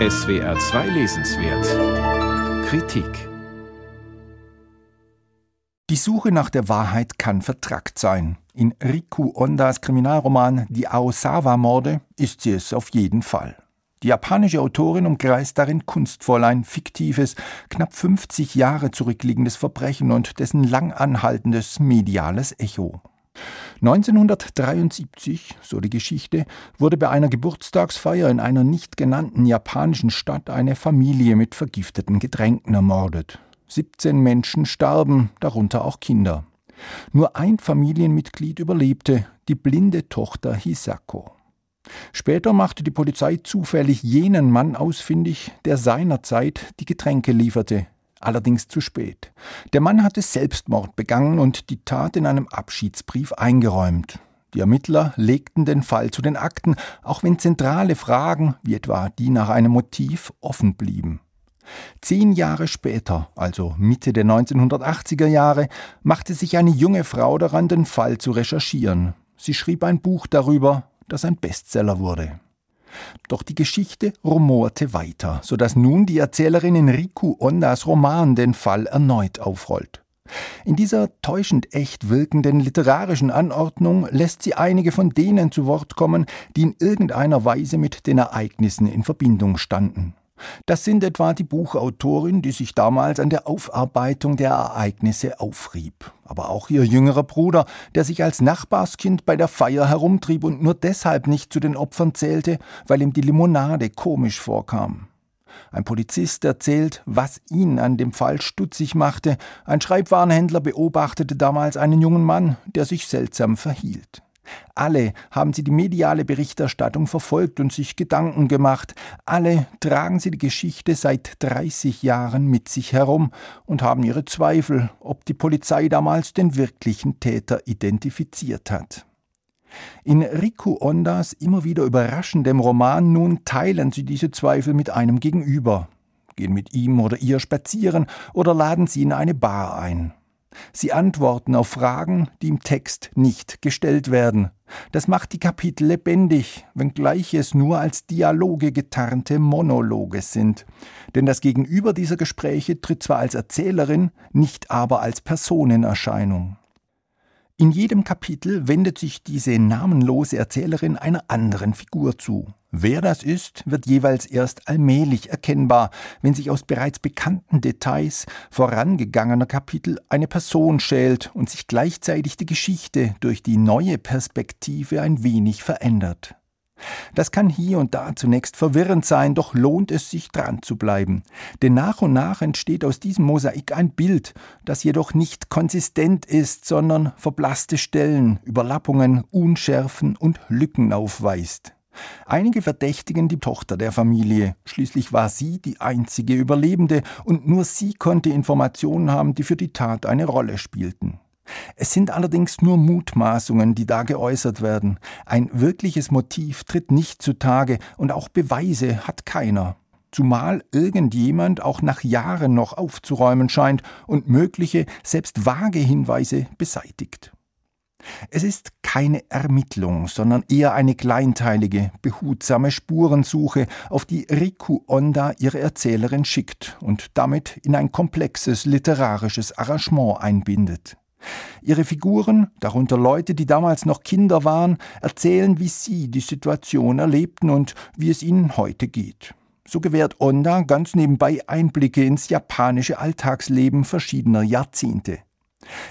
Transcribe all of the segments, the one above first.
SWR 2 Lesenswert Kritik Die Suche nach der Wahrheit kann vertrackt sein. In Riku Ondas Kriminalroman Die Aosawa-Morde ist sie es auf jeden Fall. Die japanische Autorin umkreist darin kunstvoll ein fiktives, knapp 50 Jahre zurückliegendes Verbrechen und dessen lang anhaltendes mediales Echo. 1973, so die Geschichte, wurde bei einer Geburtstagsfeier in einer nicht genannten japanischen Stadt eine Familie mit vergifteten Getränken ermordet. 17 Menschen starben, darunter auch Kinder. Nur ein Familienmitglied überlebte, die blinde Tochter Hisako. Später machte die Polizei zufällig jenen Mann ausfindig, der seinerzeit die Getränke lieferte, allerdings zu spät. Der Mann hatte Selbstmord begangen und die Tat in einem Abschiedsbrief eingeräumt. Die Ermittler legten den Fall zu den Akten, auch wenn zentrale Fragen, wie etwa die nach einem Motiv, offen blieben. Zehn Jahre später, also Mitte der 1980er Jahre, machte sich eine junge Frau daran, den Fall zu recherchieren. Sie schrieb ein Buch darüber, das ein Bestseller wurde. Doch die Geschichte rumorte weiter, so dass nun die Erzählerin Enrico Ondas Roman den Fall erneut aufrollt. In dieser täuschend echt wirkenden literarischen Anordnung lässt sie einige von denen zu Wort kommen, die in irgendeiner Weise mit den Ereignissen in Verbindung standen. Das sind etwa die Buchautorin, die sich damals an der Aufarbeitung der Ereignisse aufrieb, aber auch ihr jüngerer Bruder, der sich als Nachbarskind bei der Feier herumtrieb und nur deshalb nicht zu den Opfern zählte, weil ihm die Limonade komisch vorkam. Ein Polizist erzählt, was ihn an dem Fall stutzig machte. Ein Schreibwarenhändler beobachtete damals einen jungen Mann, der sich seltsam verhielt. Alle haben sie die mediale Berichterstattung verfolgt und sich Gedanken gemacht. Alle tragen sie die Geschichte seit 30 Jahren mit sich herum und haben ihre Zweifel, ob die Polizei damals den wirklichen Täter identifiziert hat. In Riku Ondas immer wieder überraschendem Roman nun teilen sie diese Zweifel mit einem Gegenüber, gehen mit ihm oder ihr spazieren oder laden sie in eine Bar ein. Sie antworten auf Fragen, die im Text nicht gestellt werden. Das macht die Kapitel lebendig, wenngleich es nur als Dialoge getarnte Monologe sind. Denn das Gegenüber dieser Gespräche tritt zwar als Erzählerin, nicht aber als Personenerscheinung. In jedem Kapitel wendet sich diese namenlose Erzählerin einer anderen Figur zu. Wer das ist, wird jeweils erst allmählich erkennbar, wenn sich aus bereits bekannten Details vorangegangener Kapitel eine Person schält und sich gleichzeitig die Geschichte durch die neue Perspektive ein wenig verändert. Das kann hier und da zunächst verwirrend sein, doch lohnt es sich dran zu bleiben. Denn nach und nach entsteht aus diesem Mosaik ein Bild, das jedoch nicht konsistent ist, sondern verblasste Stellen, Überlappungen, Unschärfen und Lücken aufweist. Einige verdächtigen die Tochter der Familie, schließlich war sie die einzige Überlebende und nur sie konnte Informationen haben, die für die Tat eine Rolle spielten. Es sind allerdings nur Mutmaßungen, die da geäußert werden. Ein wirkliches Motiv tritt nicht zutage und auch Beweise hat keiner. Zumal irgendjemand auch nach Jahren noch aufzuräumen scheint und mögliche, selbst vage Hinweise beseitigt. Es ist keine Ermittlung, sondern eher eine kleinteilige, behutsame Spurensuche, auf die Riku Onda ihre Erzählerin schickt und damit in ein komplexes literarisches Arrangement einbindet. Ihre Figuren, darunter Leute, die damals noch Kinder waren, erzählen, wie sie die Situation erlebten und wie es ihnen heute geht. So gewährt Onda ganz nebenbei Einblicke ins japanische Alltagsleben verschiedener Jahrzehnte.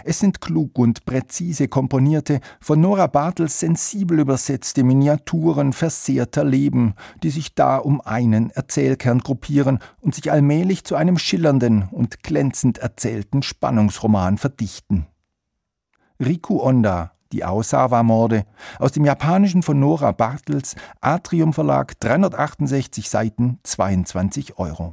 Es sind klug und präzise komponierte, von Nora Bartels sensibel übersetzte Miniaturen versehrter Leben, die sich da um einen Erzählkern gruppieren und sich allmählich zu einem schillernden und glänzend erzählten Spannungsroman verdichten. Riku Onda, die Aosawa-Morde, aus dem Japanischen von Nora Bartels, Atrium Verlag, 368 Seiten, 22 Euro.